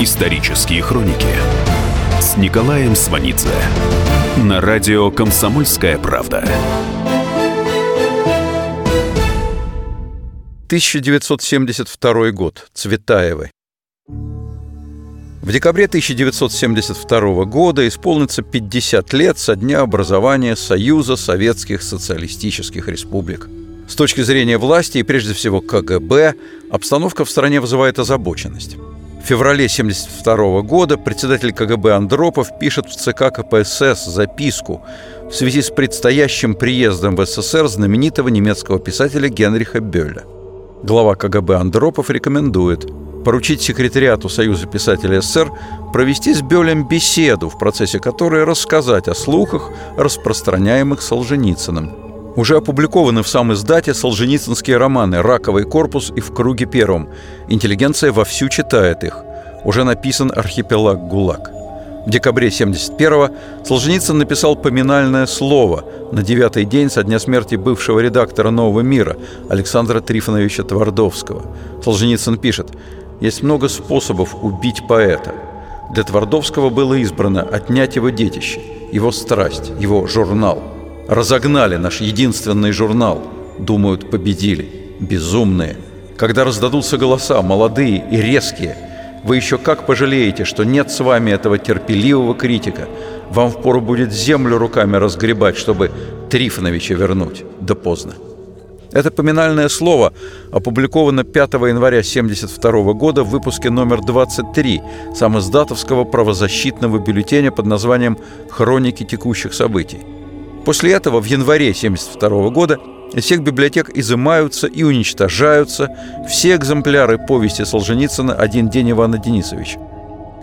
Исторические хроники с Николаем Сванидзе на радио «Комсомольская правда». 1972 год. Цветаевы. В декабре 1972 года исполнится 50 лет со дня образования Союза Советских Социалистических Республик. С точки зрения власти и прежде всего КГБ, обстановка в стране вызывает озабоченность. В феврале 1972 года председатель КГБ Андропов пишет в ЦК КПСС записку в связи с предстоящим приездом в СССР знаменитого немецкого писателя Генриха Бёля. Глава КГБ Андропов рекомендует поручить секретариату Союза писателей СССР провести с Бёлем беседу, в процессе которой рассказать о слухах, распространяемых Солженицыным – уже опубликованы в сам издате солженицынские романы «Раковый корпус» и «В круге первом». Интеллигенция вовсю читает их. Уже написан «Архипелаг ГУЛАГ». В декабре 71-го Солженицын написал поминальное слово на девятый день со дня смерти бывшего редактора «Нового мира» Александра Трифоновича Твардовского. Солженицын пишет «Есть много способов убить поэта. Для Твардовского было избрано отнять его детище, его страсть, его журнал – Разогнали наш единственный журнал. Думают, победили. Безумные. Когда раздадутся голоса, молодые и резкие, вы еще как пожалеете, что нет с вами этого терпеливого критика. Вам впору будет землю руками разгребать, чтобы Трифоновича вернуть. Да поздно. Это поминальное слово опубликовано 5 января 1972 года в выпуске номер 23 самоздатовского правозащитного бюллетеня под названием «Хроники текущих событий». После этого в январе 1972 года из всех библиотек изымаются и уничтожаются все экземпляры повести Солженицына «Один день Ивана Денисовича».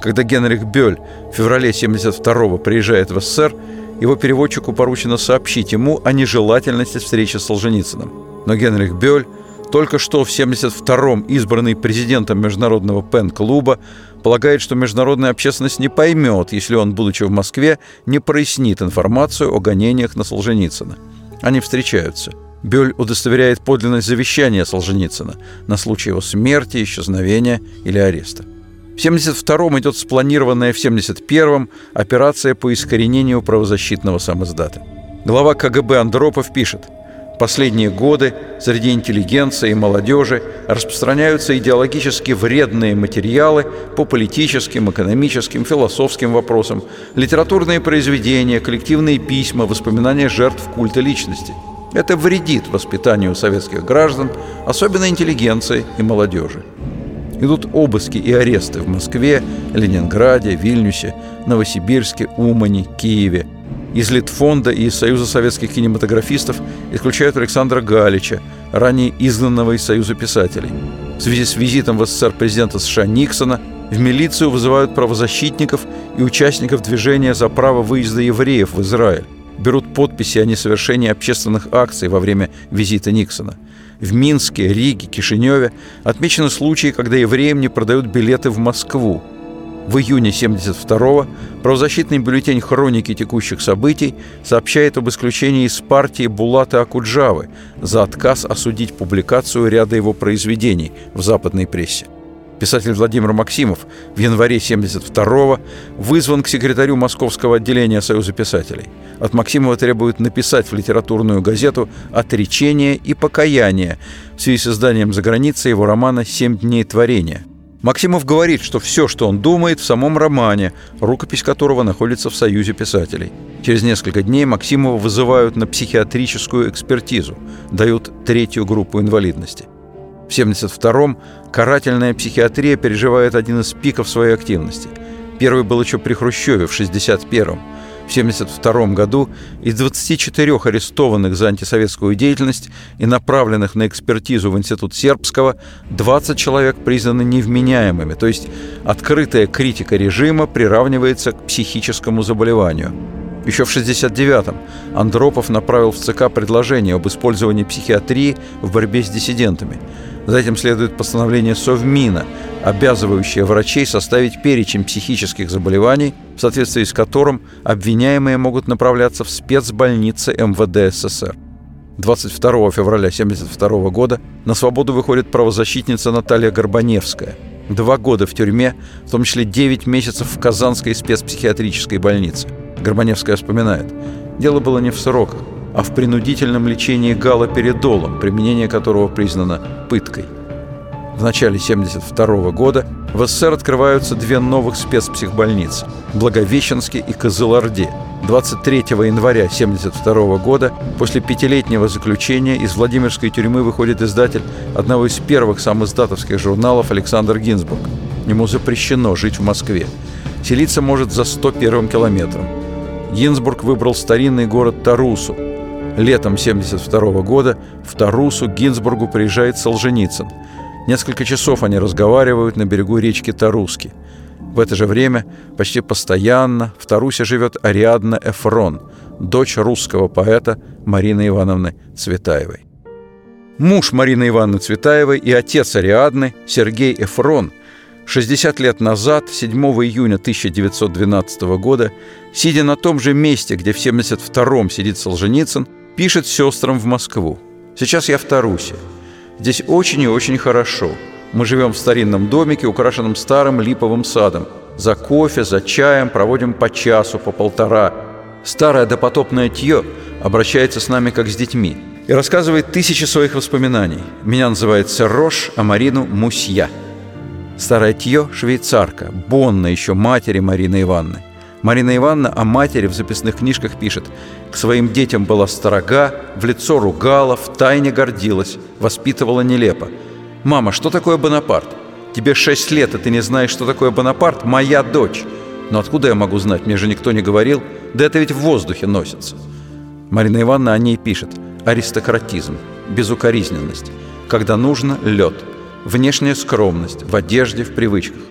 Когда Генрих Бёль в феврале 1972 приезжает в СССР, его переводчику поручено сообщить ему о нежелательности встречи с Солженицыным. Но Генрих Бёль только что в 72-м избранный президентом Международного пен-клуба полагает, что международная общественность не поймет, если он, будучи в Москве, не прояснит информацию о гонениях на Солженицына. Они встречаются. Бёль удостоверяет подлинность завещания Солженицына на случай его смерти, исчезновения или ареста. В 72-м идет спланированная в 71-м операция по искоренению правозащитного самоздата. Глава КГБ Андропов пишет – последние годы среди интеллигенции и молодежи распространяются идеологически вредные материалы по политическим, экономическим, философским вопросам, литературные произведения, коллективные письма, воспоминания жертв культа личности. Это вредит воспитанию советских граждан, особенно интеллигенции и молодежи. Идут обыски и аресты в Москве, Ленинграде, Вильнюсе, Новосибирске, Умане, Киеве – из Литфонда и из Союза советских кинематографистов исключают Александра Галича, ранее изгнанного из Союза писателей. В связи с визитом в СССР президента США Никсона в милицию вызывают правозащитников и участников движения за право выезда евреев в Израиль. Берут подписи о несовершении общественных акций во время визита Никсона. В Минске, Риге, Кишиневе отмечены случаи, когда евреям не продают билеты в Москву. В июне 72-го правозащитный бюллетень «Хроники текущих событий» сообщает об исключении из партии Булата Акуджавы за отказ осудить публикацию ряда его произведений в западной прессе. Писатель Владимир Максимов в январе 72-го вызван к секретарю Московского отделения Союза писателей. От Максимова требуют написать в литературную газету «Отречение и покаяние» в связи с изданием за границей его романа «Семь дней творения», Максимов говорит, что все, что он думает, в самом романе, рукопись которого находится в Союзе писателей. Через несколько дней Максимова вызывают на психиатрическую экспертизу, дают третью группу инвалидности. В 1972-м карательная психиатрия переживает один из пиков своей активности. Первый был еще при Хрущеве в 1961-м. В 1972 году из 24 арестованных за антисоветскую деятельность и направленных на экспертизу в Институт Сербского 20 человек признаны невменяемыми, то есть открытая критика режима приравнивается к психическому заболеванию. Еще в 1969-м Андропов направил в ЦК предложение об использовании психиатрии в борьбе с диссидентами – за этим следует постановление Совмина, обязывающее врачей составить перечень психических заболеваний, в соответствии с которым обвиняемые могут направляться в спецбольницы МВД СССР. 22 февраля 1972 года на свободу выходит правозащитница Наталья Горбаневская. Два года в тюрьме, в том числе 9 месяцев в Казанской спецпсихиатрической больнице. Горбаневская вспоминает. Дело было не в сроках, а в принудительном лечении галоперидолом, применение которого признано пыткой. В начале 1972 года в СССР открываются две новых спецпсихбольницы – Благовещенске и Козылорде. 23 января 1972 года после пятилетнего заключения из Владимирской тюрьмы выходит издатель одного из первых самоиздатовских журналов Александр Гинзбург. Ему запрещено жить в Москве. Селиться может за 101 километром. Гинзбург выбрал старинный город Тарусу. Летом 1972 года в Тарусу к Гинзбургу приезжает Солженицын – Несколько часов они разговаривают на берегу речки Таруски. В это же время почти постоянно в Тарусе живет Ариадна Эфрон, дочь русского поэта Марины Ивановны Цветаевой. Муж Марины Ивановны Цветаевой и отец Ариадны, Сергей Эфрон, 60 лет назад, 7 июня 1912 года, сидя на том же месте, где в 72-м сидит Солженицын, пишет сестрам в Москву. «Сейчас я в Тарусе. Здесь очень и очень хорошо. Мы живем в старинном домике, украшенном старым липовым садом. За кофе, за чаем проводим по часу, по полтора. Старое допотопное тье обращается с нами как с детьми и рассказывает тысячи своих воспоминаний. Меня называет Серрош, а Марину – Мусья. Старая тье – швейцарка, Бонна еще матери Марины Ивановны. Марина Ивановна о матери в записных книжках пишет «К своим детям была строга, в лицо ругала, в тайне гордилась, воспитывала нелепо. Мама, что такое Бонапарт? Тебе шесть лет, и ты не знаешь, что такое Бонапарт? Моя дочь!» Но откуда я могу знать? Мне же никто не говорил. Да это ведь в воздухе носится. Марина Ивановна о ней пишет «Аристократизм, безукоризненность, когда нужно – лед, внешняя скромность, в одежде, в привычках.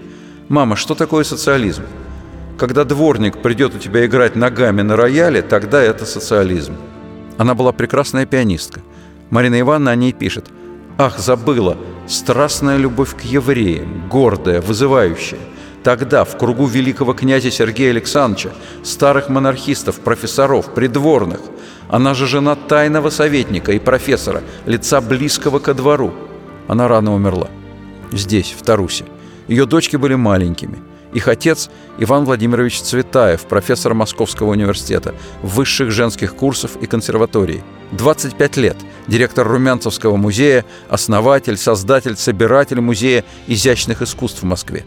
Мама, что такое социализм? Когда дворник придет у тебя играть ногами на рояле, тогда это социализм. Она была прекрасная пианистка. Марина Ивановна о ней пишет. «Ах, забыла! Страстная любовь к евреям, гордая, вызывающая. Тогда в кругу великого князя Сергея Александровича, старых монархистов, профессоров, придворных, она же жена тайного советника и профессора, лица близкого ко двору. Она рано умерла. Здесь, в Тарусе. Ее дочки были маленькими – их отец Иван Владимирович Цветаев, профессор Московского университета, высших женских курсов и консерватории. 25 лет, директор Румянцевского музея, основатель, создатель, собиратель музея изящных искусств в Москве.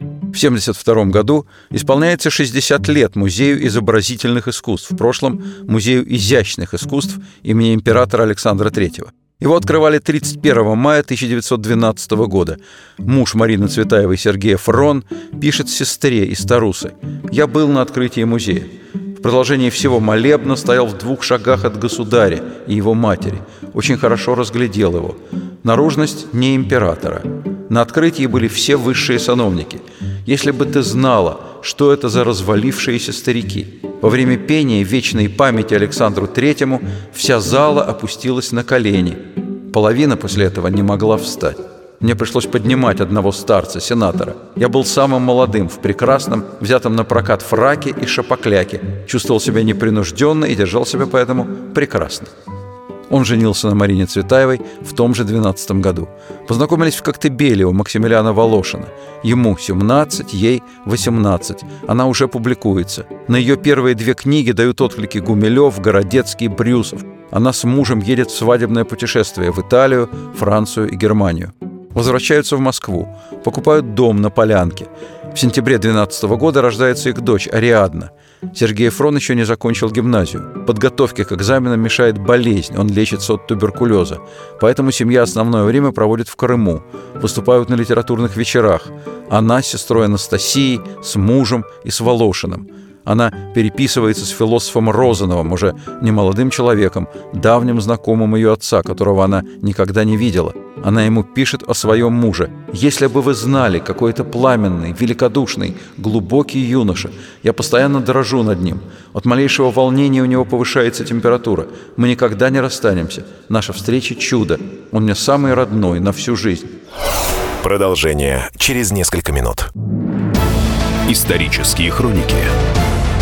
В 1972 году исполняется 60 лет Музею изобразительных искусств, в прошлом – Музею изящных искусств имени императора Александра III – его открывали 31 мая 1912 года. Муж Марины Цветаевой Сергей Фрон пишет сестре из Тарусы. «Я был на открытии музея. В продолжении всего молебна стоял в двух шагах от государя и его матери. Очень хорошо разглядел его. Наружность не императора. На открытии были все высшие сановники. Если бы ты знала, что это за развалившиеся старики. Во время пения вечной памяти Александру Третьему вся зала опустилась на колени. Половина после этого не могла встать. Мне пришлось поднимать одного старца, сенатора. Я был самым молодым, в прекрасном, взятом на прокат фраке и шапокляке. Чувствовал себя непринужденно и держал себя поэтому прекрасно. Он женился на Марине Цветаевой в том же 12 году. Познакомились в Коктебеле у Максимилиана Волошина. Ему 17, ей 18. Она уже публикуется. На ее первые две книги дают отклики Гумилев, Городецкий, Брюсов. Она с мужем едет в свадебное путешествие в Италию, Францию и Германию. Возвращаются в Москву, покупают дом на Полянке. В сентябре 12 года рождается их дочь Ариадна – Сергей Фрон еще не закончил гимназию. Подготовке к экзаменам мешает болезнь, он лечится от туберкулеза. Поэтому семья основное время проводит в Крыму. Выступают на литературных вечерах. Она с сестрой Анастасией, с мужем и с Волошиным. Она переписывается с философом Розановым, уже немолодым человеком, давним знакомым ее отца, которого она никогда не видела. Она ему пишет о своем муже. «Если бы вы знали, какой это пламенный, великодушный, глубокий юноша, я постоянно дрожу над ним. От малейшего волнения у него повышается температура. Мы никогда не расстанемся. Наша встреча – чудо. Он мне самый родной на всю жизнь». Продолжение через несколько минут. Исторические хроники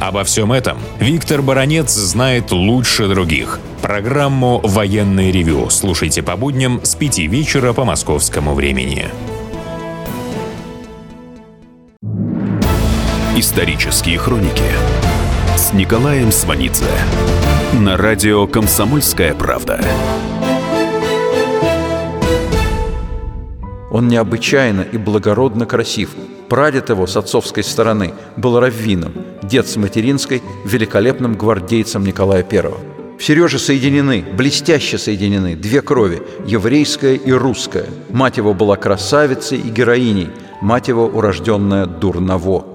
Обо всем этом Виктор Баранец знает лучше других. Программу «Военный ревю» слушайте по будням с 5 вечера по московскому времени. Исторические хроники с Николаем Сванидзе на радио «Комсомольская правда». Он необычайно и благородно красив. Прадед его с отцовской стороны был раввином, дед с материнской – великолепным гвардейцем Николая I. В Сереже соединены, блестяще соединены, две крови – еврейская и русская. Мать его была красавицей и героиней, мать его урожденная Дурново.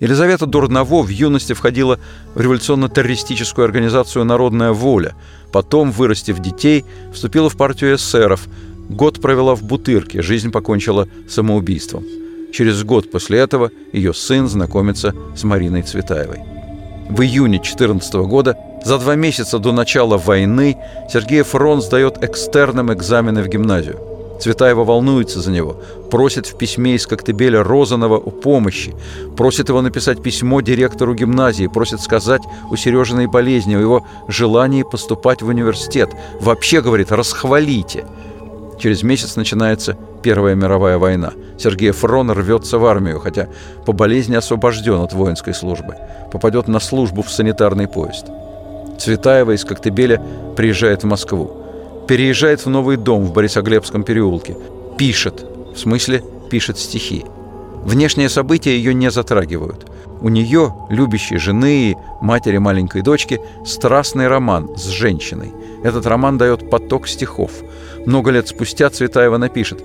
Елизавета Дурново в юности входила в революционно-террористическую организацию «Народная воля», потом, вырастив детей, вступила в партию эсеров, год провела в Бутырке, жизнь покончила самоубийством. Через год после этого ее сын знакомится с Мариной Цветаевой. В июне 14 года, за два месяца до начала войны, Сергей Фрон сдает экстерном экзамены в гимназию – Цветаева волнуется за него, просит в письме из Коктебеля Розанова о помощи, просит его написать письмо директору гимназии, просит сказать у Сережиной болезни, о его желании поступать в университет. Вообще, говорит, расхвалите. Через месяц начинается Первая мировая война. Сергей Фрон рвется в армию, хотя по болезни освобожден от воинской службы. Попадет на службу в санитарный поезд. Цветаева из Коктебеля приезжает в Москву переезжает в новый дом в Борисоглебском переулке. Пишет, в смысле пишет стихи. Внешние события ее не затрагивают. У нее, любящей жены и матери маленькой дочки, страстный роман с женщиной. Этот роман дает поток стихов. Много лет спустя Цветаева напишет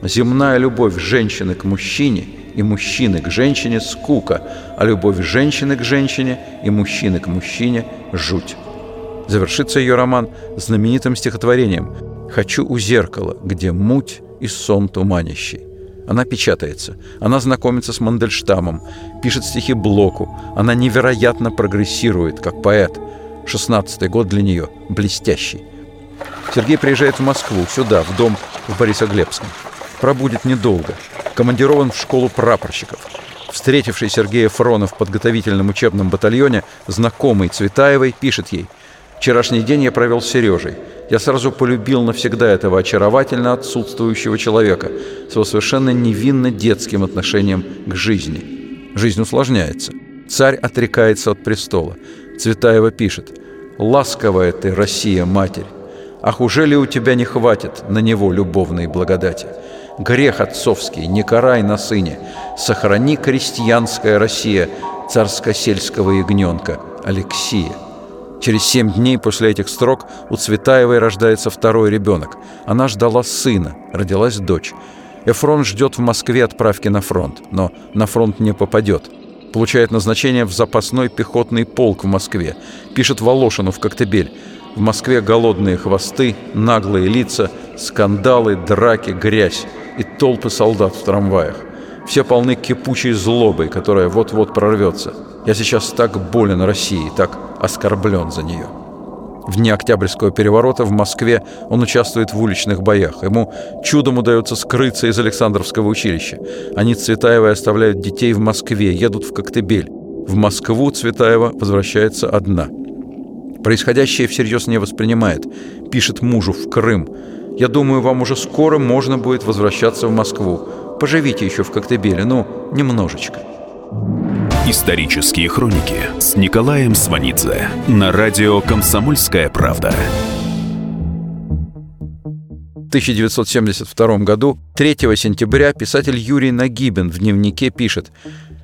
«Земная любовь женщины к мужчине и мужчины к женщине – скука, а любовь женщины к женщине и мужчины к мужчине – жуть». Завершится ее роман знаменитым стихотворением «Хочу у зеркала, где муть и сон туманящий». Она печатается, она знакомится с Мандельштамом, пишет стихи Блоку, она невероятно прогрессирует, как поэт. Шестнадцатый год для нее блестящий. Сергей приезжает в Москву, сюда, в дом в Борисоглебском. Пробудет недолго. Командирован в школу прапорщиков. Встретивший Сергея Фрона в подготовительном учебном батальоне, знакомый Цветаевой, пишет ей – Вчерашний день я провел с Сережей. Я сразу полюбил навсегда этого очаровательно отсутствующего человека с его совершенно невинно детским отношением к жизни. Жизнь усложняется. Царь отрекается от престола. Цветаева пишет «Ласковая ты, Россия, Матерь! Ах, уже ли у тебя не хватит на него любовной благодати? Грех отцовский, не карай на сыне, сохрани крестьянская Россия царско-сельского ягненка Алексия». Через семь дней после этих строк у Цветаевой рождается второй ребенок. Она ждала сына, родилась дочь. Эфрон ждет в Москве отправки на фронт, но на фронт не попадет. Получает назначение в запасной пехотный полк в Москве. Пишет Волошину в Коктебель. В Москве голодные хвосты, наглые лица, скандалы, драки, грязь и толпы солдат в трамваях. Все полны кипучей злобой, которая вот-вот прорвется. Я сейчас так болен России, так оскорблен за нее. В дни Октябрьского переворота в Москве он участвует в уличных боях. Ему чудом удается скрыться из Александровского училища. Они Цветаевой оставляют детей в Москве, едут в Коктебель. В Москву Цветаева возвращается одна. Происходящее всерьез не воспринимает. Пишет мужу в Крым. «Я думаю, вам уже скоро можно будет возвращаться в Москву. Поживите еще в Коктебеле, ну, немножечко». Исторические хроники с Николаем Сванидзе на радио «Комсомольская правда». В 1972 году, 3 сентября, писатель Юрий Нагибин в дневнике пишет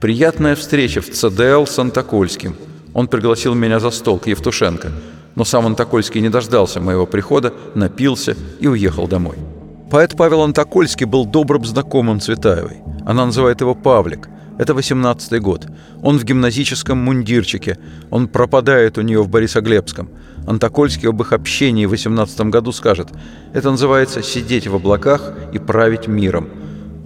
«Приятная встреча в ЦДЛ с Антокольским. Он пригласил меня за стол к Евтушенко, но сам Антокольский не дождался моего прихода, напился и уехал домой». Поэт Павел Антокольский был добрым знакомым Цветаевой. Она называет его Павлик – это 18-й год. Он в гимназическом мундирчике. Он пропадает у нее в Борисоглебском. Антокольский об их общении в 18 году скажет, это называется «сидеть в облаках и править миром».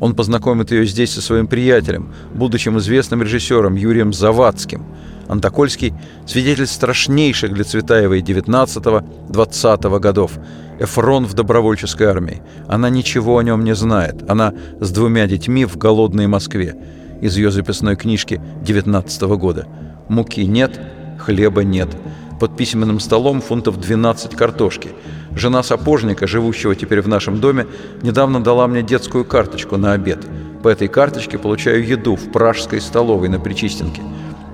Он познакомит ее здесь со своим приятелем, будущим известным режиссером Юрием Завадским. Антокольский – свидетель страшнейших для Цветаевой 19-20 годов. Эфрон в добровольческой армии. Она ничего о нем не знает. Она с двумя детьми в голодной Москве. Из ее записной книжки 19 года. Муки нет, хлеба нет. Под письменным столом фунтов 12 картошки – Жена сапожника, живущего теперь в нашем доме, недавно дала мне детскую карточку на обед. По этой карточке получаю еду в пражской столовой на Причистенке.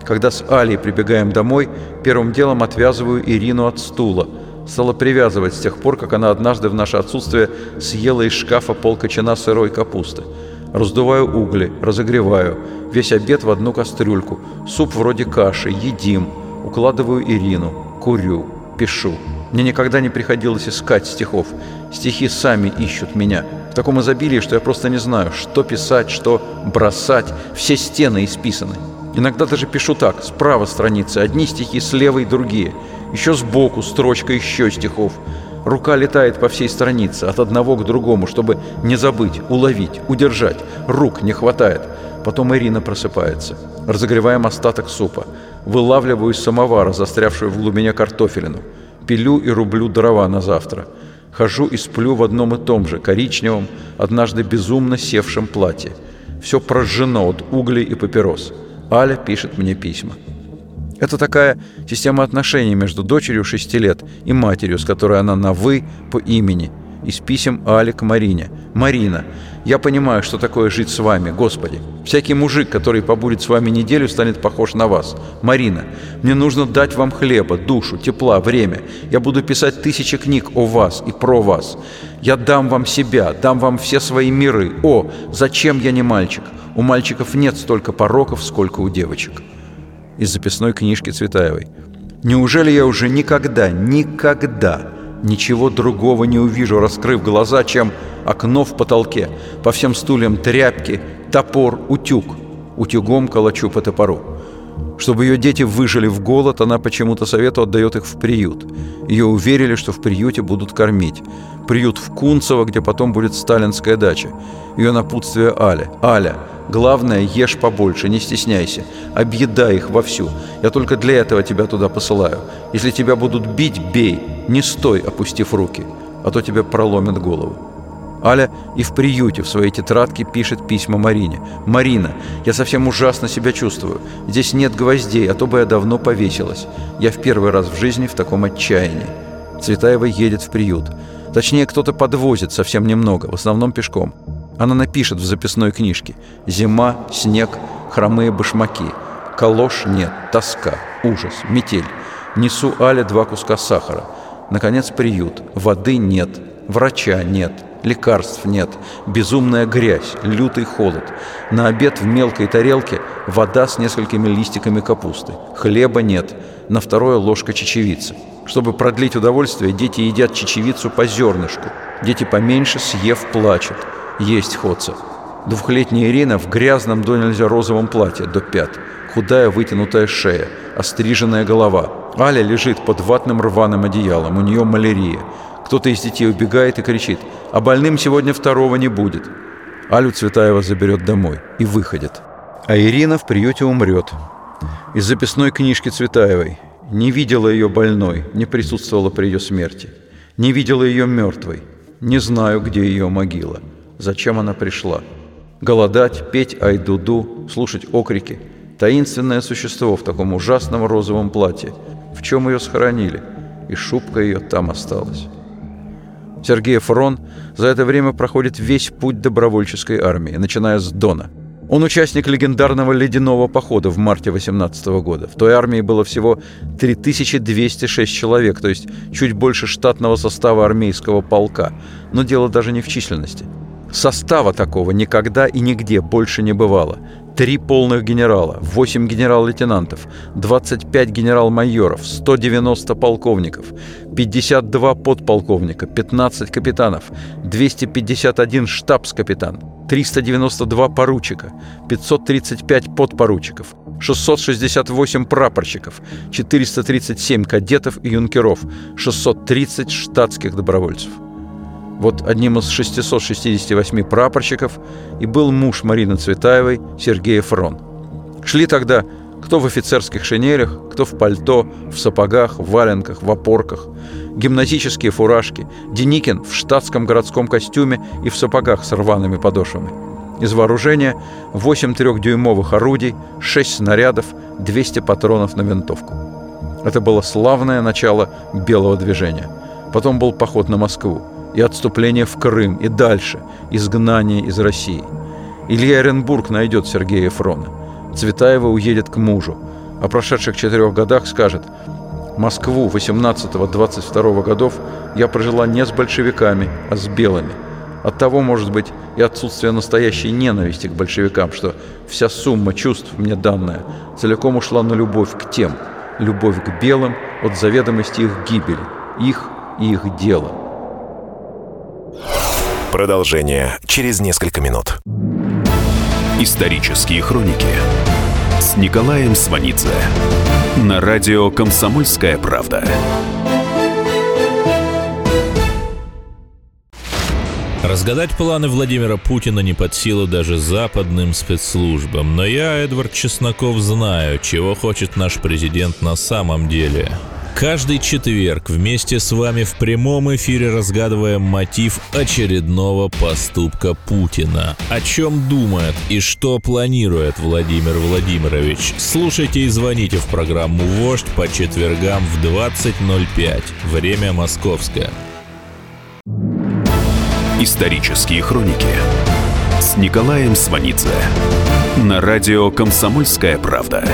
Когда с Алей прибегаем домой, первым делом отвязываю Ирину от стула. Стала привязывать с тех пор, как она однажды в наше отсутствие съела из шкафа полкочана сырой капусты. Раздуваю угли, разогреваю. Весь обед в одну кастрюльку. Суп вроде каши, едим. Укладываю Ирину. Курю. Пишу. Мне никогда не приходилось искать стихов. Стихи сами ищут меня. В таком изобилии, что я просто не знаю, что писать, что бросать. Все стены исписаны. Иногда даже пишу так, справа страницы, одни стихи, слева и другие. Еще сбоку строчка еще стихов. Рука летает по всей странице, от одного к другому, чтобы не забыть, уловить, удержать. Рук не хватает. Потом Ирина просыпается. Разогреваем остаток супа. Вылавливаю из самовара, застрявшую в глубине картофелину пилю и рублю дрова на завтра. Хожу и сплю в одном и том же, коричневом, однажды безумно севшем платье. Все прожжено от углей и папирос. Аля пишет мне письма. Это такая система отношений между дочерью шести лет и матерью, с которой она на «вы» по имени – из писем Али к Марине. «Марина, я понимаю, что такое жить с вами, Господи. Всякий мужик, который побудет с вами неделю, станет похож на вас. Марина, мне нужно дать вам хлеба, душу, тепла, время. Я буду писать тысячи книг о вас и про вас. Я дам вам себя, дам вам все свои миры. О, зачем я не мальчик? У мальчиков нет столько пороков, сколько у девочек». Из записной книжки Цветаевой. «Неужели я уже никогда, никогда Ничего другого не увижу, раскрыв глаза, чем окно в потолке. По всем стульям тряпки, топор, утюг. Утюгом калачу по топору. Чтобы ее дети выжили в голод, она почему-то совету отдает их в приют. Ее уверили, что в приюте будут кормить. Приют в Кунцево, где потом будет сталинская дача. Ее напутствие Аля. «Аля, главное, ешь побольше, не стесняйся. Объедай их вовсю. Я только для этого тебя туда посылаю. Если тебя будут бить, бей. Не стой, опустив руки, а то тебе проломят голову». Аля и в приюте в своей тетрадке пишет письма Марине. «Марина, я совсем ужасно себя чувствую. Здесь нет гвоздей, а то бы я давно повесилась. Я в первый раз в жизни в таком отчаянии». Цветаева едет в приют. Точнее, кто-то подвозит совсем немного, в основном пешком. Она напишет в записной книжке «Зима, снег, хромые башмаки. Калош нет, тоска, ужас, метель. Несу Але два куска сахара. Наконец, приют. Воды нет, врача нет, лекарств нет, безумная грязь, лютый холод. На обед в мелкой тарелке вода с несколькими листиками капусты. Хлеба нет, на второе ложка чечевицы. Чтобы продлить удовольствие, дети едят чечевицу по зернышку. Дети поменьше, съев, плачут. Есть ходца. Двухлетняя Ирина в грязном до нельзя розовом платье до пят. Худая вытянутая шея, остриженная голова. Аля лежит под ватным рваным одеялом, у нее малярия. Кто-то из детей убегает и кричит «А больным сегодня второго не будет». Алю Цветаева заберет домой и выходит. А Ирина в приюте умрет. Из записной книжки Цветаевой не видела ее больной, не присутствовала при ее смерти. Не видела ее мертвой. Не знаю, где ее могила. Зачем она пришла? Голодать, петь айдуду, слушать окрики. Таинственное существо в таком ужасном розовом платье. В чем ее схоронили? И шубка ее там осталась. Сергей Фрон за это время проходит весь путь добровольческой армии, начиная с Дона – он участник легендарного ледяного похода в марте 18 года. В той армии было всего 3206 человек, то есть чуть больше штатного состава армейского полка. Но дело даже не в численности. Состава такого никогда и нигде больше не бывало. Три полных генерала, 8 генерал-лейтенантов, 25 генерал-майоров, 190 полковников, 52 подполковника, 15 капитанов, 251 штабс-капитан, 392 поручика, 535 подпоручиков, 668 прапорщиков, 437 кадетов и юнкеров, 630 штатских добровольцев. Вот одним из 668 прапорщиков и был муж Марины Цветаевой Сергей Фрон. Шли тогда кто в офицерских шинелях, кто в пальто, в сапогах, в валенках, в опорках, гимназические фуражки, Деникин в штатском городском костюме и в сапогах с рваными подошвами. Из вооружения 8 трехдюймовых орудий, 6 снарядов, 200 патронов на винтовку. Это было славное начало белого движения. Потом был поход на Москву, и отступление в Крым, и дальше, изгнание из России. Илья Оренбург найдет Сергея Фрона. Цветаева уедет к мужу. О прошедших четырех годах скажет «Москву 18-22 годов я прожила не с большевиками, а с белыми. От того, может быть, и отсутствие настоящей ненависти к большевикам, что вся сумма чувств мне данная целиком ушла на любовь к тем, любовь к белым от заведомости их гибели, их и их дела». Продолжение через несколько минут. Исторические хроники с Николаем Сванидзе на радио «Комсомольская правда». Разгадать планы Владимира Путина не под силу даже западным спецслужбам. Но я, Эдвард Чесноков, знаю, чего хочет наш президент на самом деле. Каждый четверг вместе с вами в прямом эфире разгадываем мотив очередного поступка Путина. О чем думает и что планирует Владимир Владимирович. Слушайте и звоните в программу «Вождь» по четвергам в 20.05. Время московское. Исторические хроники с Николаем Сванидзе на радио «Комсомольская правда».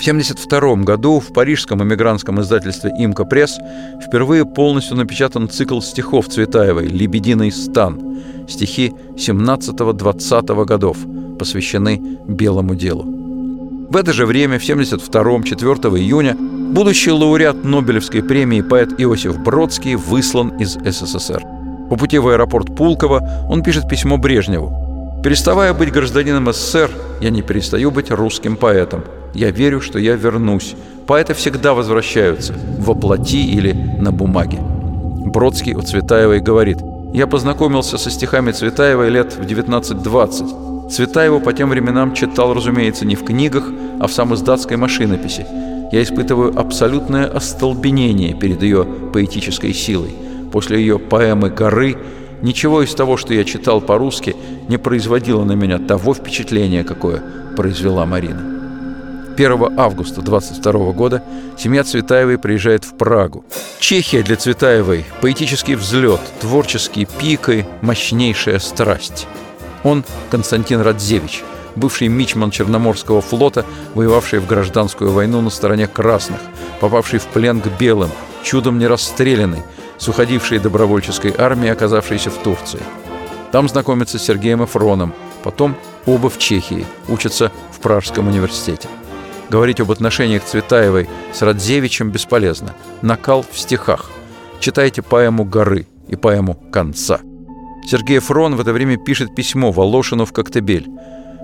В 1972 году в парижском эмигрантском издательстве «Имка Пресс» впервые полностью напечатан цикл стихов Цветаевой «Лебединый стан». Стихи 17-20 годов посвящены белому делу. В это же время, в 1972 4 июня, будущий лауреат Нобелевской премии поэт Иосиф Бродский выслан из СССР. По пути в аэропорт Пулково он пишет письмо Брежневу. «Переставая быть гражданином СССР, я не перестаю быть русским поэтом. Я верю, что я вернусь. Поэты всегда возвращаются, во плоти или на бумаге. Бродский у Цветаевой говорит, «Я познакомился со стихами Цветаевой лет в 19-20. Цветаеву по тем временам читал, разумеется, не в книгах, а в самоиздатской машинописи. Я испытываю абсолютное остолбенение перед ее поэтической силой. После ее поэмы «Горы» ничего из того, что я читал по-русски, не производило на меня того впечатления, какое произвела Марина. 1 августа 22 года семья Цветаевой приезжает в Прагу. Чехия для Цветаевой – поэтический взлет, творческие пики, мощнейшая страсть. Он Константин Радзевич, бывший мичман Черноморского флота, воевавший в гражданскую войну на стороне красных, попавший в плен к белым, чудом не расстрелянный, с уходившей добровольческой армии, оказавшейся в Турции. Там знакомится с Сергеем Эфроном, потом оба в Чехии, учатся в Пражском университете. Говорить об отношениях Цветаевой с Радзевичем бесполезно. Накал в стихах. Читайте поэму «Горы» и поэму «Конца». Сергей Фрон в это время пишет письмо Волошину в Коктебель.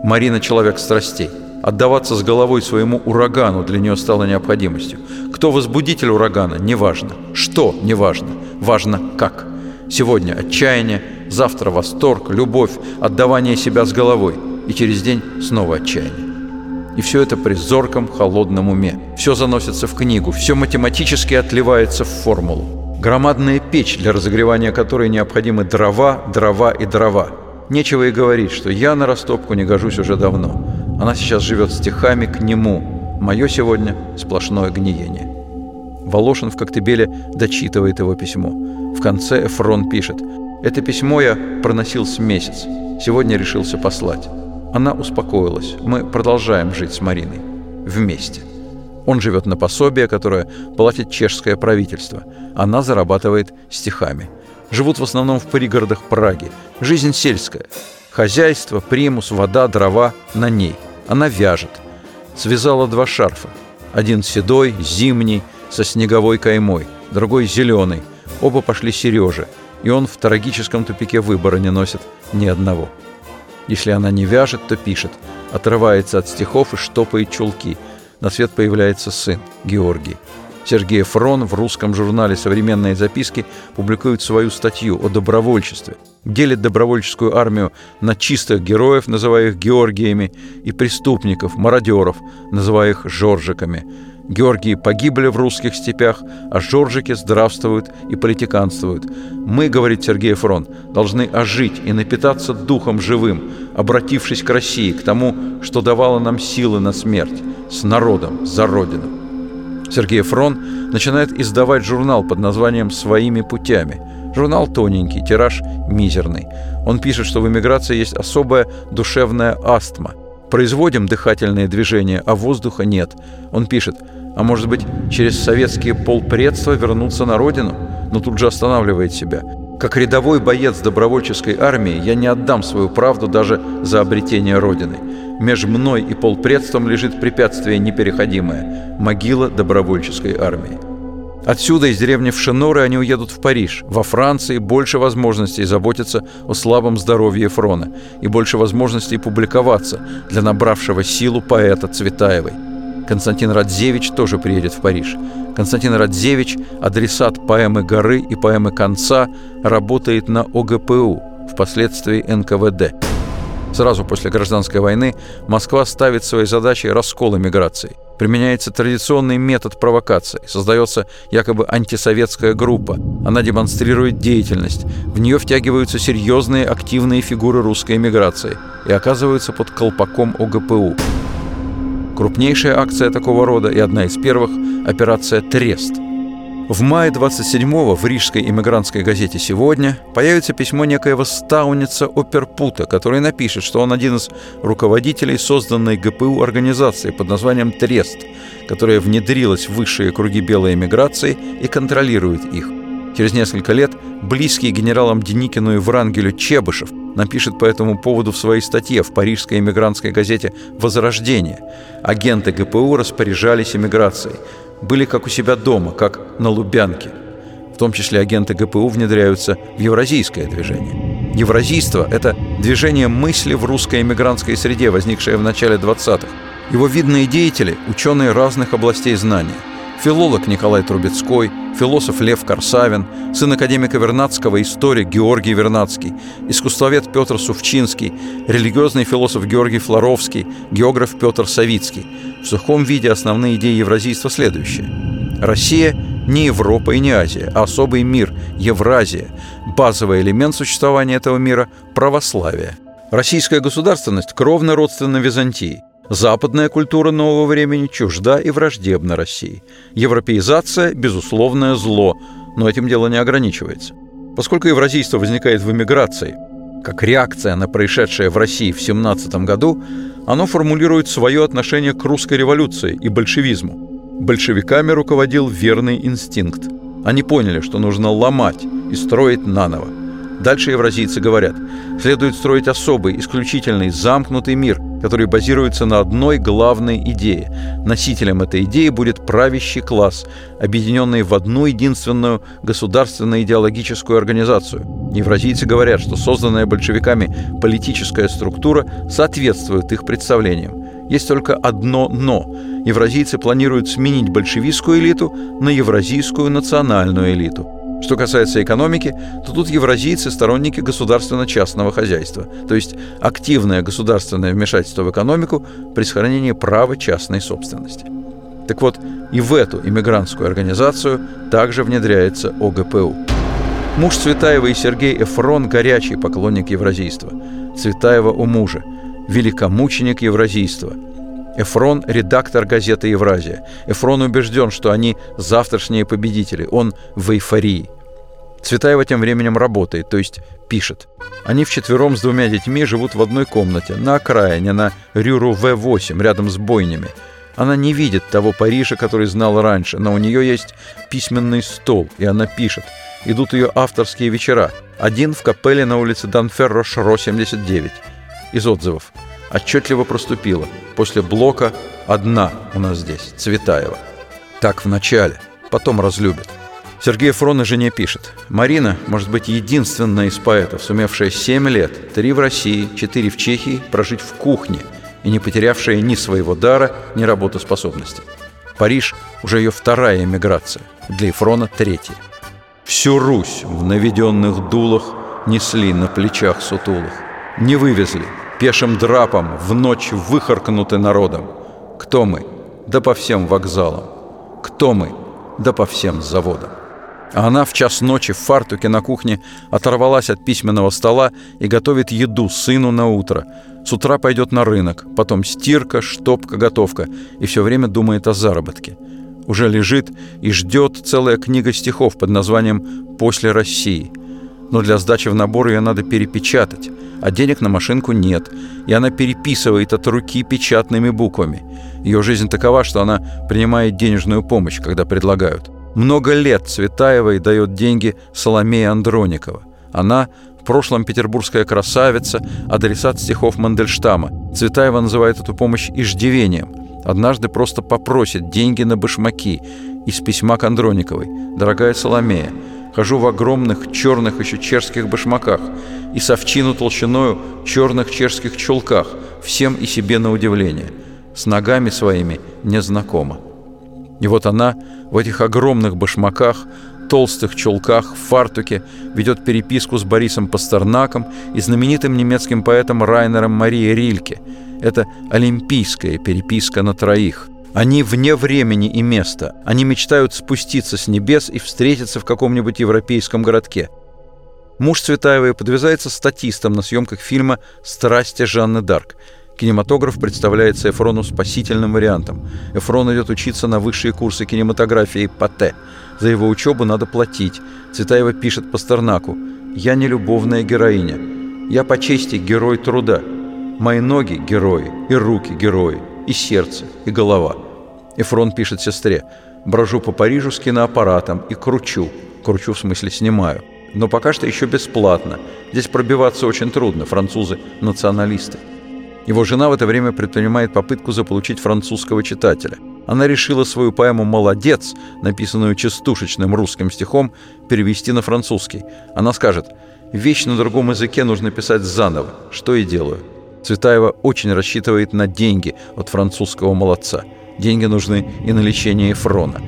«Марина – человек страстей. Отдаваться с головой своему урагану для нее стало необходимостью. Кто возбудитель урагана – неважно. Что – неважно. Важно – как. Сегодня отчаяние, завтра восторг, любовь, отдавание себя с головой. И через день снова отчаяние. И все это при зорком, холодном уме. Все заносится в книгу, все математически отливается в формулу. Громадная печь, для разогревания которой необходимы дрова, дрова и дрова. Нечего и говорить, что я на растопку не гожусь уже давно. Она сейчас живет стихами к нему. Мое сегодня сплошное гниение. Волошин в Коктебеле дочитывает его письмо. В конце Эфрон пишет «Это письмо я проносил с месяц. Сегодня решился послать. Она успокоилась. Мы продолжаем жить с Мариной. Вместе. Он живет на пособие, которое платит чешское правительство. Она зарабатывает стихами. Живут в основном в пригородах Праги. Жизнь сельская. Хозяйство, примус, вода, дрова на ней. Она вяжет. Связала два шарфа. Один седой, зимний, со снеговой каймой. Другой зеленый. Оба пошли Сереже. И он в трагическом тупике выбора не носит ни одного. Если она не вяжет, то пишет, отрывается от стихов и штопает чулки. На свет появляется сын, Георгий. Сергей Фрон в русском журнале «Современные записки» публикует свою статью о добровольчестве. Делит добровольческую армию на чистых героев, называя их Георгиями, и преступников, мародеров, называя их Жоржиками. Георгии погибли в русских степях, а Жоржики здравствуют и политиканствуют. Мы, говорит Сергей Фрон, должны ожить и напитаться духом живым, обратившись к России, к тому, что давало нам силы на смерть, с народом, за Родину. Сергей Фрон начинает издавать журнал под названием «Своими путями». Журнал тоненький, тираж мизерный. Он пишет, что в эмиграции есть особая душевная астма. Производим дыхательные движения, а воздуха нет. Он пишет, а может быть, через советские полпредства вернуться на родину? Но тут же останавливает себя. Как рядовой боец добровольческой армии я не отдам свою правду даже за обретение Родины. Меж мной и полпредством лежит препятствие непереходимое – могила добровольческой армии. Отсюда, из деревни в Шиноры, они уедут в Париж. Во Франции больше возможностей заботиться о слабом здоровье Фрона и больше возможностей публиковаться для набравшего силу поэта Цветаевой. Константин Радзевич тоже приедет в Париж. Константин Радзевич, адресат поэмы «Горы» и поэмы «Конца», работает на ОГПУ, впоследствии НКВД. Сразу после гражданской войны Москва ставит своей задачей раскол эмиграции. Применяется традиционный метод провокации. Создается якобы антисоветская группа. Она демонстрирует деятельность. В нее втягиваются серьезные активные фигуры русской эмиграции и оказываются под колпаком ОГПУ. Крупнейшая акция такого рода и одна из первых – операция «Трест». В мае 27-го в рижской иммигрантской газете «Сегодня» появится письмо некоего стауница Оперпута, который напишет, что он один из руководителей созданной ГПУ организации под названием «Трест», которая внедрилась в высшие круги белой эмиграции и контролирует их. Через несколько лет близкий генералам Деникину и Врангелю Чебышев напишет по этому поводу в своей статье в парижской эмигрантской газете «Возрождение». Агенты ГПУ распоряжались эмиграцией, были как у себя дома, как на Лубянке. В том числе агенты ГПУ внедряются в евразийское движение. Евразийство – это движение мысли в русской эмигрантской среде, возникшее в начале 20-х. Его видные деятели – ученые разных областей знания – филолог Николай Трубецкой, философ Лев Корсавин, сын академика Вернадского, историк Георгий Вернадский, искусствовед Петр Сувчинский, религиозный философ Георгий Флоровский, географ Петр Савицкий. В сухом виде основные идеи евразийства следующие. Россия не Европа и не Азия, а особый мир – Евразия. Базовый элемент существования этого мира – православие. Российская государственность кровно родственна Византии – Западная культура нового времени чужда и враждебна России. Европеизация – безусловное зло, но этим дело не ограничивается. Поскольку евразийство возникает в эмиграции, как реакция на происшедшее в России в 17 году, оно формулирует свое отношение к русской революции и большевизму. Большевиками руководил верный инстинкт. Они поняли, что нужно ломать и строить наново. Дальше евразийцы говорят, следует строить особый, исключительный, замкнутый мир, который базируется на одной главной идее. Носителем этой идеи будет правящий класс, объединенный в одну единственную государственно-идеологическую организацию. Евразийцы говорят, что созданная большевиками политическая структура соответствует их представлениям. Есть только одно «но». Евразийцы планируют сменить большевистскую элиту на евразийскую национальную элиту – что касается экономики, то тут евразийцы – сторонники государственно-частного хозяйства, то есть активное государственное вмешательство в экономику при сохранении права частной собственности. Так вот, и в эту иммигрантскую организацию также внедряется ОГПУ. Муж Цветаева и Сергей Эфрон – горячий поклонник евразийства. Цветаева у мужа – великомученик евразийства. Эфрон – редактор газеты «Евразия». Эфрон убежден, что они завтрашние победители. Он в эйфории. Цветаева тем временем работает, то есть пишет. Они вчетвером с двумя детьми живут в одной комнате, на окраине, на Рюру В8, рядом с бойнями. Она не видит того Парижа, который знала раньше, но у нее есть письменный стол, и она пишет. Идут ее авторские вечера. Один в капелле на улице Данферро Шро, 79. Из отзывов отчетливо проступила. После блока одна у нас здесь, Цветаева. Так в начале, потом разлюбит. Сергей Фрон и жене пишет. Марина, может быть, единственная из поэтов, сумевшая 7 лет, три в России, четыре в Чехии, прожить в кухне и не потерявшая ни своего дара, ни работоспособности. Париж уже ее вторая эмиграция, для Ефрона третья. Всю Русь в наведенных дулах несли на плечах сутулых. Не вывезли, пешим драпом в ночь выхаркнуты народом. Кто мы? Да по всем вокзалам. Кто мы? Да по всем заводам. А она в час ночи в фартуке на кухне оторвалась от письменного стола и готовит еду сыну на утро. С утра пойдет на рынок, потом стирка, штопка, готовка, и все время думает о заработке. Уже лежит и ждет целая книга стихов под названием «После России». Но для сдачи в набор ее надо перепечатать, а денег на машинку нет, и она переписывает от руки печатными буквами. Ее жизнь такова, что она принимает денежную помощь, когда предлагают. Много лет Цветаевой дает деньги Соломея Андроникова. Она в прошлом петербургская красавица, адресат стихов Мандельштама. Цветаева называет эту помощь иждивением. Однажды просто попросит деньги на башмаки из письма к Андрониковой. «Дорогая Соломея, хожу в огромных черных еще чешских башмаках и совчину толщиною черных чешских чулках, всем и себе на удивление. С ногами своими не знакома». И вот она в этих огромных башмаках, толстых чулках, в фартуке ведет переписку с Борисом Пастернаком и знаменитым немецким поэтом Райнером Марии Рильке. Это олимпийская переписка на троих. Они вне времени и места. Они мечтают спуститься с небес и встретиться в каком-нибудь европейском городке. Муж Цветаевой подвязается статистом на съемках фильма «Страсти Жанны Дарк». Кинематограф представляется Эфрону спасительным вариантом. Эфрон идет учиться на высшие курсы кинематографии ПАТЭ. За его учебу надо платить. Цветаева пишет Пастернаку «Я не любовная героиня. Я по чести герой труда. Мои ноги – герои, и руки – герои, и сердце, и голова». Эфрон пишет сестре «Брожу по Парижу с киноаппаратом и кручу». Кручу в смысле снимаю. Но пока что еще бесплатно. Здесь пробиваться очень трудно, французы – националисты. Его жена в это время предпринимает попытку заполучить французского читателя. Она решила свою поэму «Молодец», написанную частушечным русским стихом, перевести на французский. Она скажет «Вещь на другом языке нужно писать заново, что и делаю». Цветаева очень рассчитывает на деньги от французского молодца. Деньги нужны и на лечение Эфрона.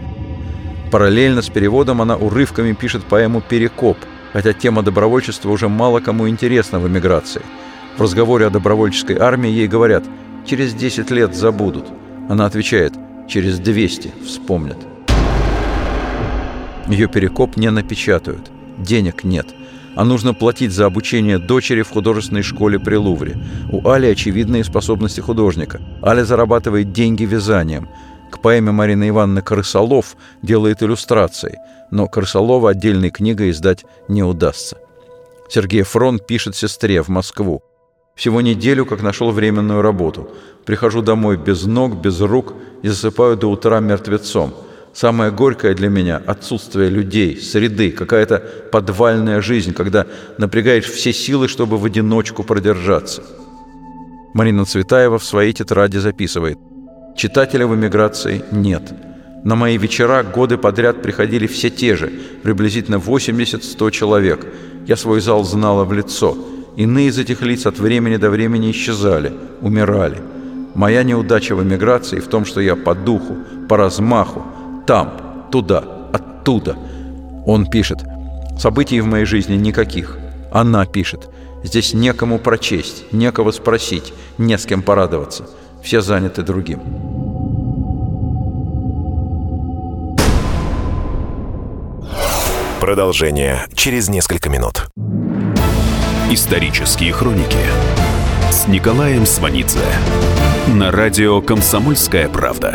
Параллельно с переводом она урывками пишет поэму «Перекоп», хотя тема добровольчества уже мало кому интересна в эмиграции – в разговоре о добровольческой армии ей говорят «через 10 лет забудут». Она отвечает «через 200 вспомнят». Ее перекоп не напечатают, денег нет, а нужно платить за обучение дочери в художественной школе при Лувре. У Али очевидные способности художника. Аля зарабатывает деньги вязанием. К поэме Марины Ивановны «Крысолов» делает иллюстрации, но Крысолова отдельной книгой издать не удастся. Сергей Фрон пишет сестре в Москву. Всего неделю, как нашел временную работу. Прихожу домой без ног, без рук и засыпаю до утра мертвецом. Самое горькое для меня – отсутствие людей, среды, какая-то подвальная жизнь, когда напрягаешь все силы, чтобы в одиночку продержаться. Марина Цветаева в своей тетради записывает. Читателя в эмиграции нет. На мои вечера годы подряд приходили все те же, приблизительно 80-100 человек. Я свой зал знала в лицо – Иные из этих лиц от времени до времени исчезали, умирали. Моя неудача в эмиграции в том, что я по духу, по размаху, там, туда, оттуда. Он пишет, событий в моей жизни никаких. Она пишет, здесь некому прочесть, некого спросить, не с кем порадоваться. Все заняты другим. Продолжение через несколько минут. Исторические хроники с Николаем Сванидзе на радио «Комсомольская правда».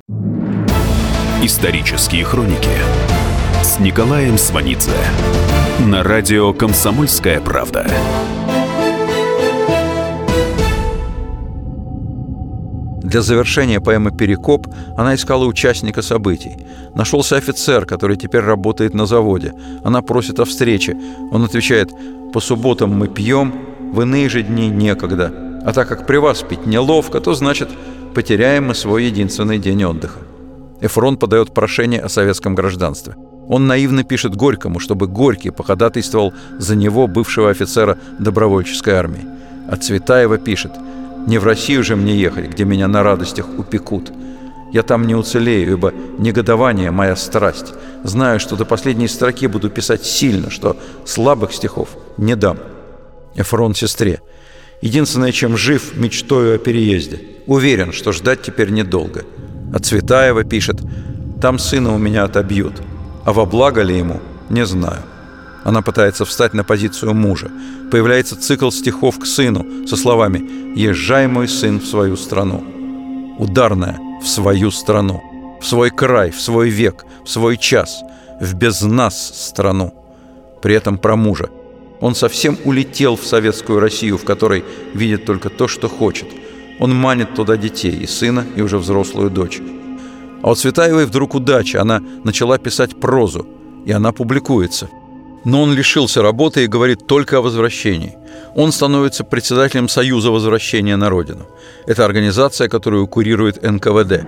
Исторические хроники с Николаем Сванидзе на радио «Комсомольская правда». Для завершения поэмы «Перекоп» она искала участника событий. Нашелся офицер, который теперь работает на заводе. Она просит о встрече. Он отвечает «По субботам мы пьем, в иные же дни некогда. А так как при вас пить неловко, то значит потеряем мы свой единственный день отдыха». Эфрон подает прошение о советском гражданстве. Он наивно пишет Горькому, чтобы Горький походатайствовал за него, бывшего офицера добровольческой армии. А Цветаева пишет «Не в Россию же мне ехать, где меня на радостях упекут. Я там не уцелею, ибо негодование – моя страсть. Знаю, что до последней строки буду писать сильно, что слабых стихов не дам». Эфрон сестре. Единственное, чем жив, мечтою о переезде. Уверен, что ждать теперь недолго. А Цветаева пишет «Там сына у меня отобьют, а во благо ли ему, не знаю». Она пытается встать на позицию мужа. Появляется цикл стихов к сыну со словами «Езжай, мой сын, в свою страну». Ударная «в свою страну», в свой край, в свой век, в свой час, в без нас страну. При этом про мужа. Он совсем улетел в советскую Россию, в которой видит только то, что хочет – он манит туда детей, и сына, и уже взрослую дочь. А у Цветаевой вдруг удача, она начала писать прозу, и она публикуется. Но он лишился работы и говорит только о возвращении. Он становится председателем Союза возвращения на родину. Это организация, которую курирует НКВД.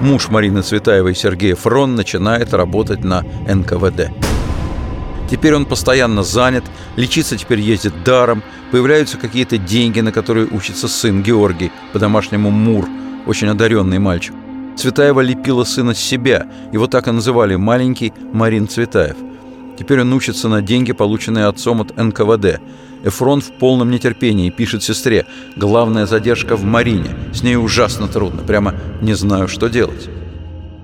Муж Марины Цветаевой Сергей Фрон начинает работать на НКВД. Теперь он постоянно занят, лечиться теперь ездит даром, появляются какие-то деньги, на которые учится сын Георгий, по-домашнему Мур, очень одаренный мальчик. Цветаева лепила сына с себя, его так и называли «маленький Марин Цветаев». Теперь он учится на деньги, полученные отцом от НКВД. Эфрон в полном нетерпении пишет сестре «Главная задержка в Марине. С ней ужасно трудно, прямо не знаю, что делать».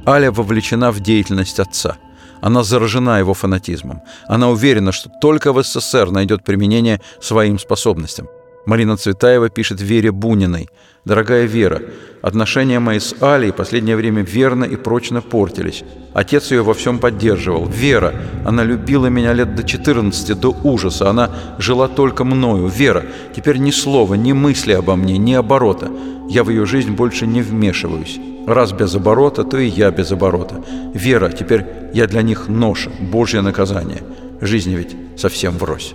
Аля вовлечена в деятельность отца – она заражена его фанатизмом. Она уверена, что только в СССР найдет применение своим способностям. Марина Цветаева пишет Вере Буниной. «Дорогая Вера, отношения мои с Алей последнее время верно и прочно портились. Отец ее во всем поддерживал. Вера, она любила меня лет до 14, до ужаса. Она жила только мною. Вера, теперь ни слова, ни мысли обо мне, ни оборота. Я в ее жизнь больше не вмешиваюсь. Раз без оборота, то и я без оборота. Вера, теперь я для них ноша, Божье наказание. Жизнь ведь совсем врозь.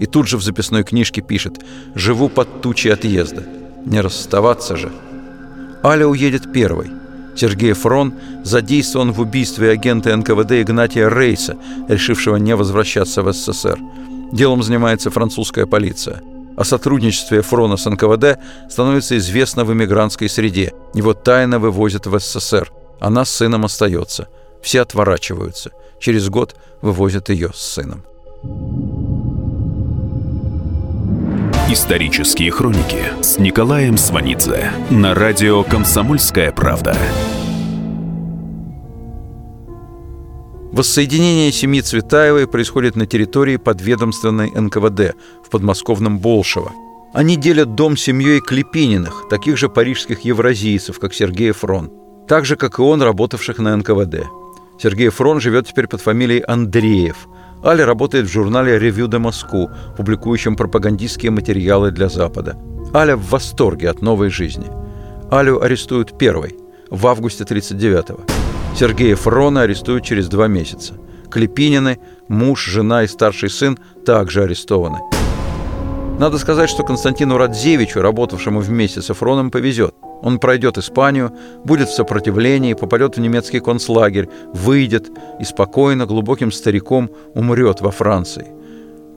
И тут же в записной книжке пишет «Живу под тучей отъезда». Не расставаться же. Аля уедет первой. Сергей Фрон задействован в убийстве агента НКВД Игнатия Рейса, решившего не возвращаться в СССР. Делом занимается французская полиция – о сотрудничестве Фрона с НКВД становится известно в эмигрантской среде. Его тайно вывозят в СССР. Она с сыном остается. Все отворачиваются. Через год вывозят ее с сыном. Исторические хроники с Николаем Сванидзе на радио «Комсомольская правда». Воссоединение семьи Цветаевой происходит на территории подведомственной НКВД в подмосковном Болшево. Они делят дом семьей Клепининых, таких же парижских евразийцев, как Сергей Фрон, так же, как и он, работавших на НКВД. Сергей Фрон живет теперь под фамилией Андреев. Аля работает в журнале «Ревью де Москву», публикующем пропагандистские материалы для Запада. Аля в восторге от новой жизни. Алю арестуют первой, в августе 1939 -го. Сергея Фрона арестуют через два месяца. Клепинины, муж, жена и старший сын также арестованы. Надо сказать, что Константину Радзевичу, работавшему вместе с Эфроном, повезет. Он пройдет Испанию, будет в сопротивлении, попадет в немецкий концлагерь, выйдет и спокойно, глубоким стариком умрет во Франции.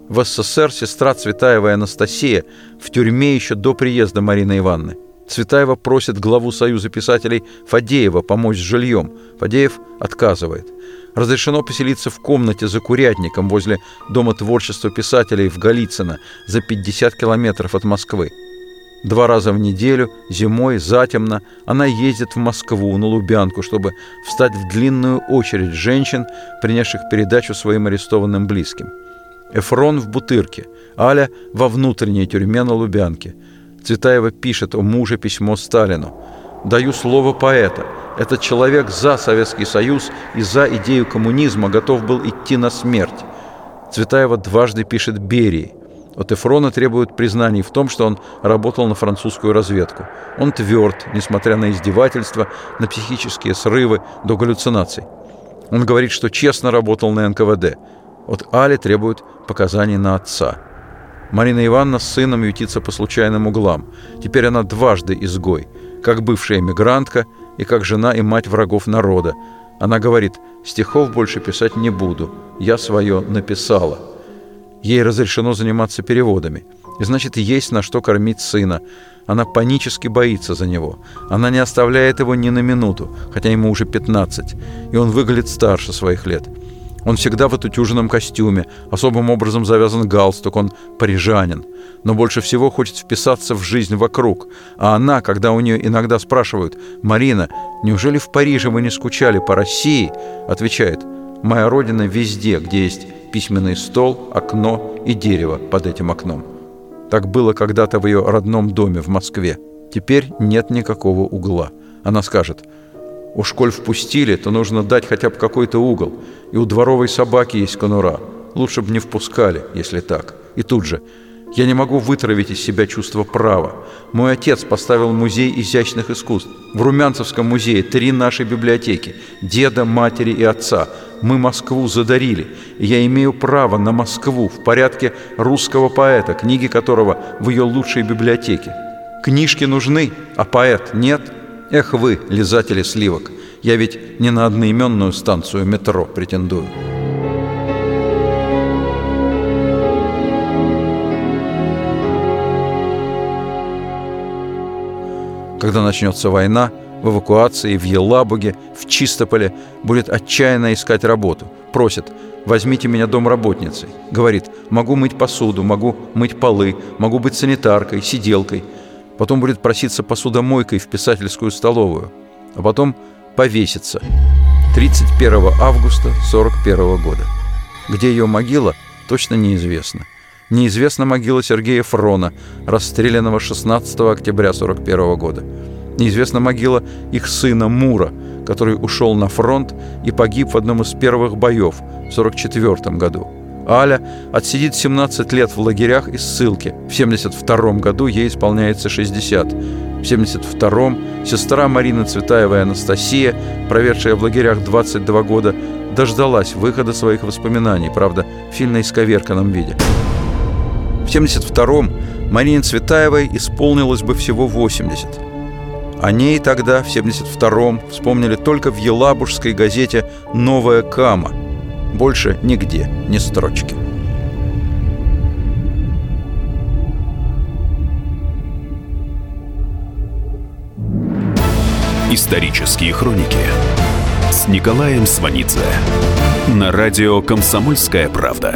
В СССР сестра Цветаева Анастасия в тюрьме еще до приезда Марины Ивановны. Цветаева просит главу Союза писателей Фадеева помочь с жильем. Фадеев отказывает. Разрешено поселиться в комнате за курятником возле Дома творчества писателей в Голицыно за 50 километров от Москвы. Два раза в неделю, зимой, затемно, она ездит в Москву на Лубянку, чтобы встать в длинную очередь женщин, принесших передачу своим арестованным близким. Эфрон в Бутырке, Аля во внутренней тюрьме на Лубянке. Цветаева пишет о муже письмо Сталину. «Даю слово поэта. Этот человек за Советский Союз и за идею коммунизма готов был идти на смерть». Цветаева дважды пишет Берии – от Эфрона требуют признаний в том, что он работал на французскую разведку. Он тверд, несмотря на издевательства, на психические срывы, до галлюцинаций. Он говорит, что честно работал на НКВД. От Али требуют показаний на отца. Марина Ивановна с сыном ютится по случайным углам. Теперь она дважды изгой, как бывшая эмигрантка и как жена и мать врагов народа. Она говорит, стихов больше писать не буду, я свое написала. Ей разрешено заниматься переводами. И значит, есть на что кормить сына. Она панически боится за него. Она не оставляет его ни на минуту, хотя ему уже 15, и он выглядит старше своих лет. Он всегда в отутюженном костюме, особым образом завязан галстук, он парижанин. Но больше всего хочет вписаться в жизнь вокруг. А она, когда у нее иногда спрашивают, «Марина, неужели в Париже вы не скучали по России?» отвечает, «Моя родина везде, где есть письменный стол, окно и дерево под этим окном. Так было когда-то в ее родном доме в Москве. Теперь нет никакого угла. Она скажет, уж коль впустили, то нужно дать хотя бы какой-то угол. И у дворовой собаки есть конура. Лучше бы не впускали, если так. И тут же, я не могу вытравить из себя чувство права. Мой отец поставил музей изящных искусств. В Румянцевском музее три наши библиотеки. Деда, матери и отца. Мы Москву задарили. И я имею право на Москву в порядке русского поэта, книги которого в ее лучшей библиотеке. Книжки нужны, а поэт нет. Эх вы, лизатели сливок, я ведь не на одноименную станцию метро претендую. Когда начнется война, в эвакуации, в Елабуге, в Чистополе будет отчаянно искать работу. Просит, возьмите меня домработницей. Говорит, могу мыть посуду, могу мыть полы, могу быть санитаркой, сиделкой. Потом будет проситься посудомойкой в писательскую столовую. А потом повесится. 31 августа 41 года. Где ее могила, точно неизвестно. Неизвестна могила Сергея Фрона, расстрелянного 16 октября 1941 года. Неизвестна могила их сына Мура, который ушел на фронт и погиб в одном из первых боев в 1944 году. Аля отсидит 17 лет в лагерях и ссылке. В 1972 году ей исполняется 60. В 1972 сестра Марины Цветаевой Анастасия, проведшая в лагерях 22 года, дождалась выхода своих воспоминаний, правда, в сильно исковерканном виде. В 1972-м Марине Цветаевой исполнилось бы всего 80. О ней тогда, в 1972-м, вспомнили только в Елабужской газете «Новая Кама». Больше нигде ни строчки. Исторические хроники с Николаем Сванидзе на радио «Комсомольская правда».